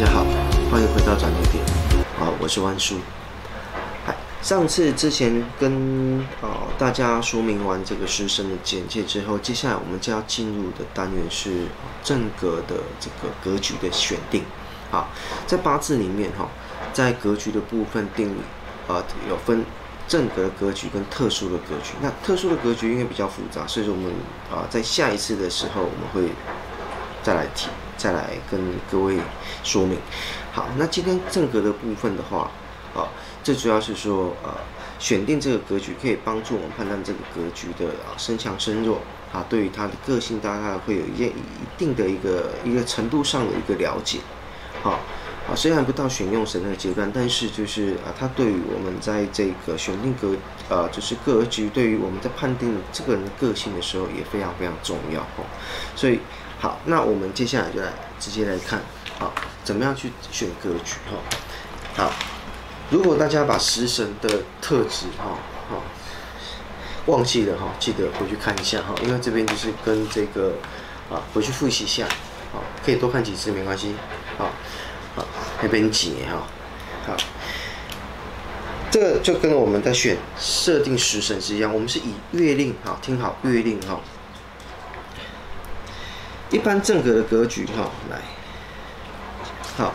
大家好，欢迎回到转捩点。好，我是万叔。上次之前跟呃大家说明完这个师生的简介之后，接下来我们就要进入的单元是正格的这个格局的选定。好，在八字里面哈，在格局的部分定理啊，有分正格格局跟特殊的格局。那特殊的格局因为比较复杂，所以说我们啊在下一次的时候我们会再来提。再来跟各位说明。好，那今天正格的部分的话，啊，最主要是说，呃，选定这个格局可以帮助我们判断这个格局的啊身强身弱啊，对于他的个性大概会有一些一定的一个一个程度上的一个了解。好，啊，虽然不到选用神的阶段，但是就是啊，他对于我们在这个选定格，呃，就是格局对于我们在判定这个人的个性的时候也非常非常重要哦，所以。好，那我们接下来就来直接来看，好，怎么样去选格局哈？好，如果大家把食神的特质哈，好，忘记了哈，记得回去看一下哈，因为这边就是跟这个啊，回去复习一下，好，可以多看几次没关系，好，好，那边解哈，好，这个就跟我们在选设定食神是一样，我们是以月令，好，听好月令哈。一般正格的格局，哈，来，好，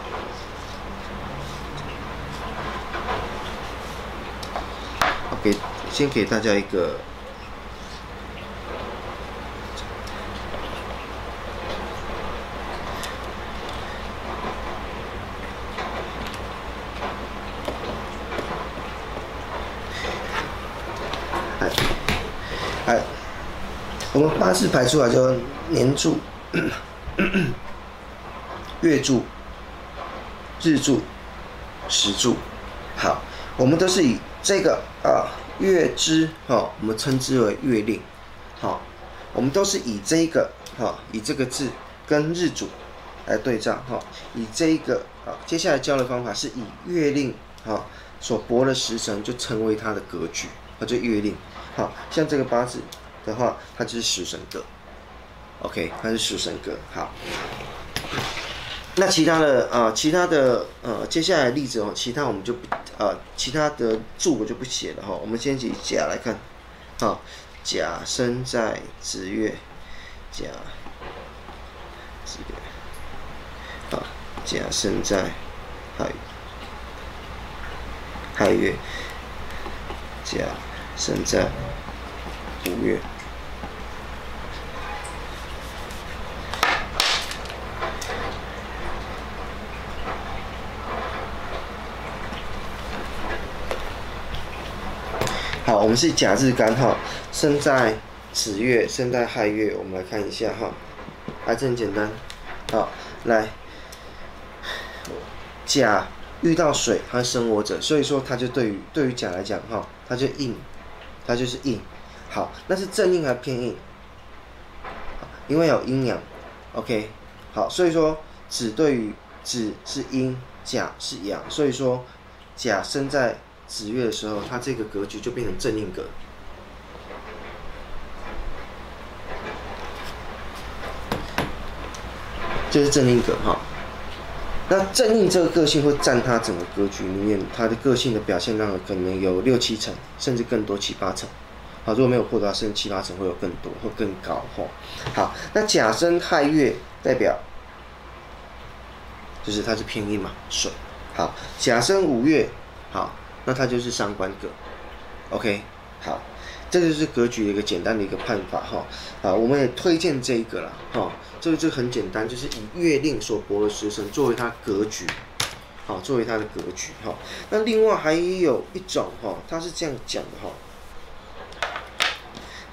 给先给大家一个，哎，哎，我们八字排出来就年柱。月柱、日柱、时柱，好，我们都是以这个啊月支哈，我们称之为月令，好，我们都是以这个哈，以这个字跟日主来对照哈，以这个啊，接下来教的方法是以月令哈所博的时辰就成为它的格局，啊，就月令，好像这个八字的话，它就是食神格。OK，它是食神格。好，那其他的啊、呃，其他的呃，接下来例子哦，其他我们就不呃，其他的注我就不写了哈。我们先以甲来看，好，甲生在子月，甲子月，好，甲生在亥亥月，甲生在午月。好，我们是甲日干哈，生在子月，生在亥月。我们来看一下哈，还是很简单。好，来，甲遇到水，它生我者，所以说它就对于对于甲来讲哈，它就硬，它就是硬。好，那是正硬还是偏硬？因为有阴阳。OK，好，所以说子对于子是阴，甲是阳，所以说甲生在。子月的时候，它这个格局就变成正印格，就是正印格哈。那正印这个个性会占它整个格局里面，它的个性的表现量可能有六七成，甚至更多七八成。好，如果没有破的话，甚至七八成会有更多，会更高哈。好，那甲生亥月代表就是它是偏印嘛，水。好，甲生午月，好。那它就是上官格，OK，好，这就是格局的一个简单的一个判法哈，啊，我们也推荐这一个了哈，这个就很简单，就是以月令所博的时辰作为它格局，好，作为它的格局哈。那另外还有一种哈，它是这样讲的哈，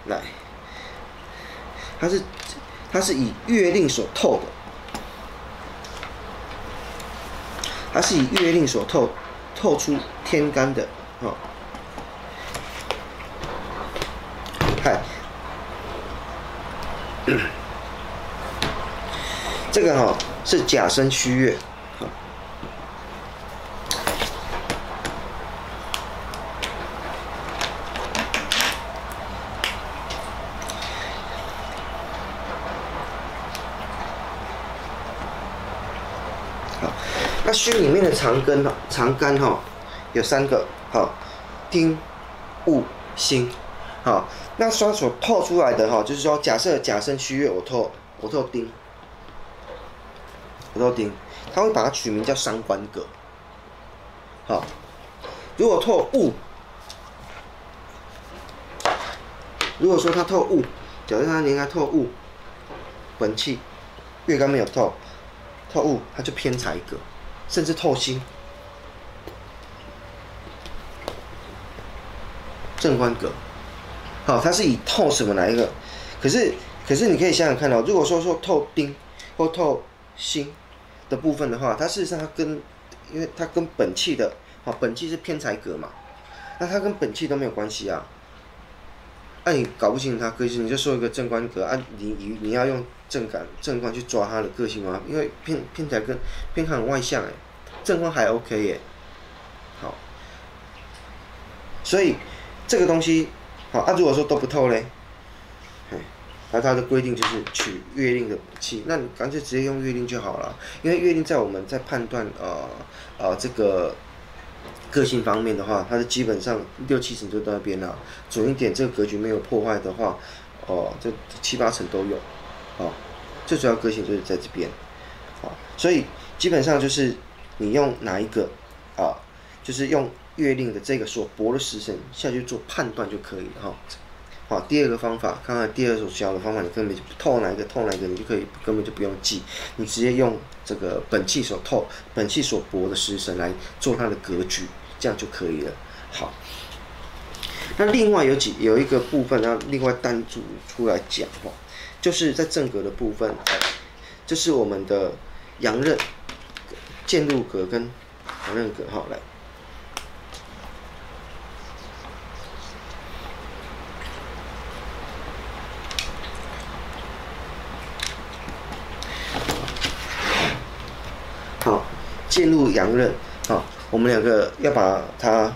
来，它是它是以月令所透的，它是以月令所透。透出天干的，哦，嗨，这个哈是甲生虚月，好，那虚里面的长根哈，长干哈有三个，好，丁、戊、辛，好，那双手透出来的哈，就是说假设甲申戌月我透我透丁，我透丁，他会把它取名叫伤官格，好，如果透戊，如果说他透戊，假设他应该透戊，本气月干没有透。透戊，他就偏财格，甚至透辛，正官格。好，它是以透什么来一个？可是，可是你可以想想看哦，如果说说透丁或透辛的部分的话，它事实上它跟，因为它跟本气的，好，本气是偏财格嘛，那它跟本气都没有关系啊。那、你搞不清楚他个性，你就说一个正官格啊，你你你要用正感正官去抓他的个性吗？因为偏偏财跟偏很外向哎，正官还 OK 耶，好，所以这个东西好啊，如果说都不透嘞，那它的规定就是取月令的气，那你干脆直接用月令就好了，因为月令在我们在判断呃呃这个。个性方面的话，它是基本上六七成就在那边了。准一点，这个格局没有破坏的话，哦，这七八成都有。哦，最主要个性就是在这边。啊，所以基本上就是你用哪一个啊，就是用月令的这个所帛的时辰下去做判断就可以了哈。好，第二个方法，看看第二种教的方法，你根本就透哪一个透哪一个，你就可以根本就不用记，你直接用这个本气所透、本气所帛的时辰来做它的格局。这样就可以了。好，那另外有几有一个部分要另外单独出来讲哈，就是在正格的部分，就是我们的阳刃、剑禄格跟阳刃格。好，来，好，剑路阳刃，好。我们两个要把它啊、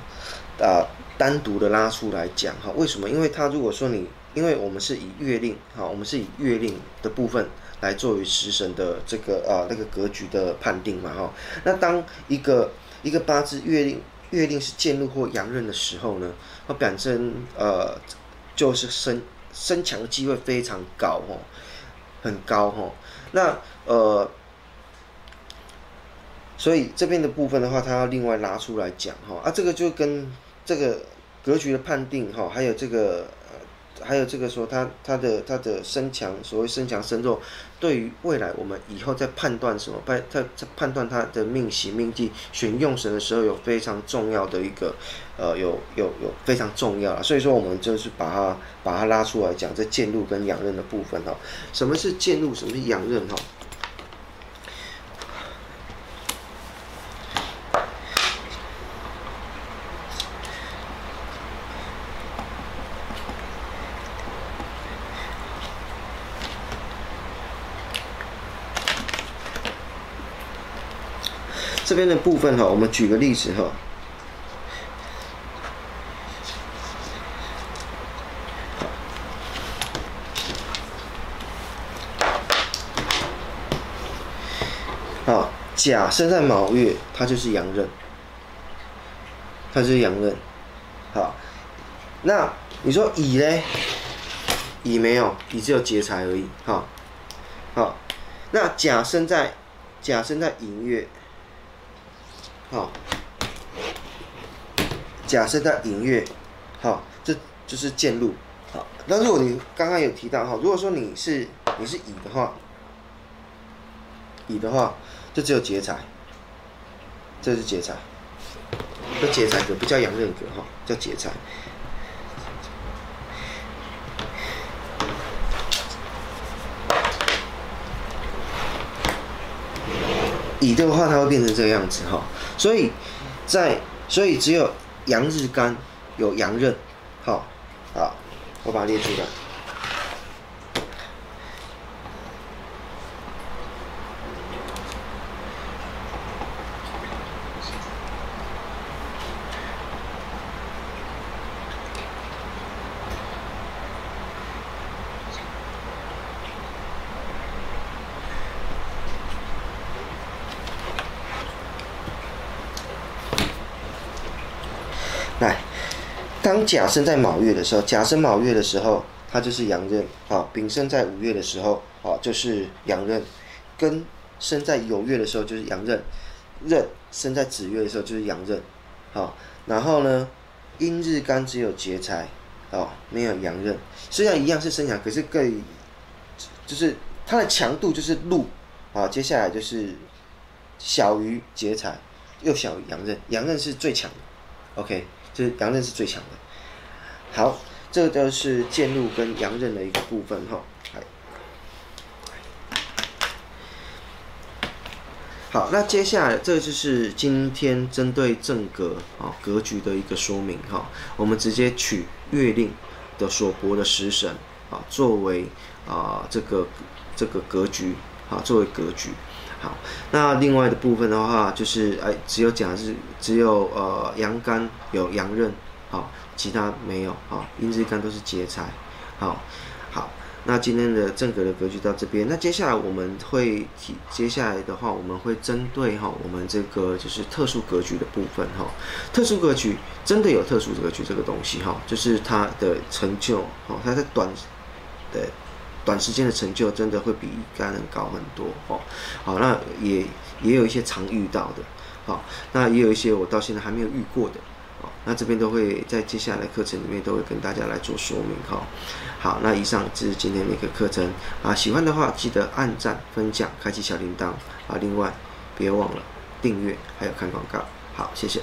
呃、单独的拉出来讲哈，为什么？因为它如果说你，因为我们是以月令哈，我们是以月令的部分来作为食神的这个啊、那个格局的判定嘛哈。那当一个一个八字月令月令是剑路或阳刃的时候呢，它本身呃就是身身强的机会非常高哦，很高哈。那呃。所以这边的部分的话，它要另外拉出来讲哈啊，这个就跟这个格局的判定哈，还有这个呃，还有这个说它它的它的身强，所谓身强身弱，对于未来我们以后在判断什么判它在判断它的命型命地选用神的时候，有非常重要的一个呃，有有有非常重要了。所以说我们就是把它把它拉出来讲，这剑路跟养刃的部分哈，什么是剑路，什么是养刃哈？这边的部分哈，我们举个例子哈。好，甲生在卯月，它就是阳刃，它就是阳刃。好，那你说乙嘞？乙没有，乙只有劫财而已。好，好，那甲生在甲生在寅月。好，假设在寅月，好，这就是剑路。好，那如果你刚刚有提到哈，如果说你是你是乙的话，乙的话就只有劫财，这是劫财，这劫财格不叫阳刃格哈，叫劫财。乙的话，它会变成这个样子哈。所以，在所以只有阳日干有阳刃，好，好，我把它列出来。来当甲生在卯月的时候，甲生卯月的时候，它就是阳刃。好，丙生在午月的时候，好，就是阳刃。庚生在酉月的时候，就是阳刃。壬生在子月的时候，就是阳刃。好，然后呢，阴日干只有劫财，哦，没有阳刃。虽然一样是生阳，可是更就是它的强度就是禄。好，接下来就是小于劫财，又小于阳刃。阳刃是最强的。OK。就是阳刃是最强的。好，这个就是剑路跟阳刃的一个部分哈。好，那接下来这就是今天针对正格啊格局的一个说明哈。我们直接取月令的所帛的食神啊作为啊这个这个格局啊作为格局。好，那另外的部分的话，就是哎，只有甲是只有呃阳干有阳刃，好，其他没有，好，阴日干都是劫财，好，好，那今天的正格的格局到这边，那接下来我们会提，接下来的话我们会针对哈我们这个就是特殊格局的部分哈，特殊格局真的有特殊格局这个东西哈，就是它的成就，哦，它在短的。短时间的成就真的会比一般人高很多哦。好，那也也有一些常遇到的，好，那也有一些我到现在还没有遇过的，好，那这边都会在接下来课程里面都会跟大家来做说明哈。好，那以上就是今天的一个课程啊，喜欢的话记得按赞、分享、开启小铃铛啊，另外别忘了订阅还有看广告，好，谢谢。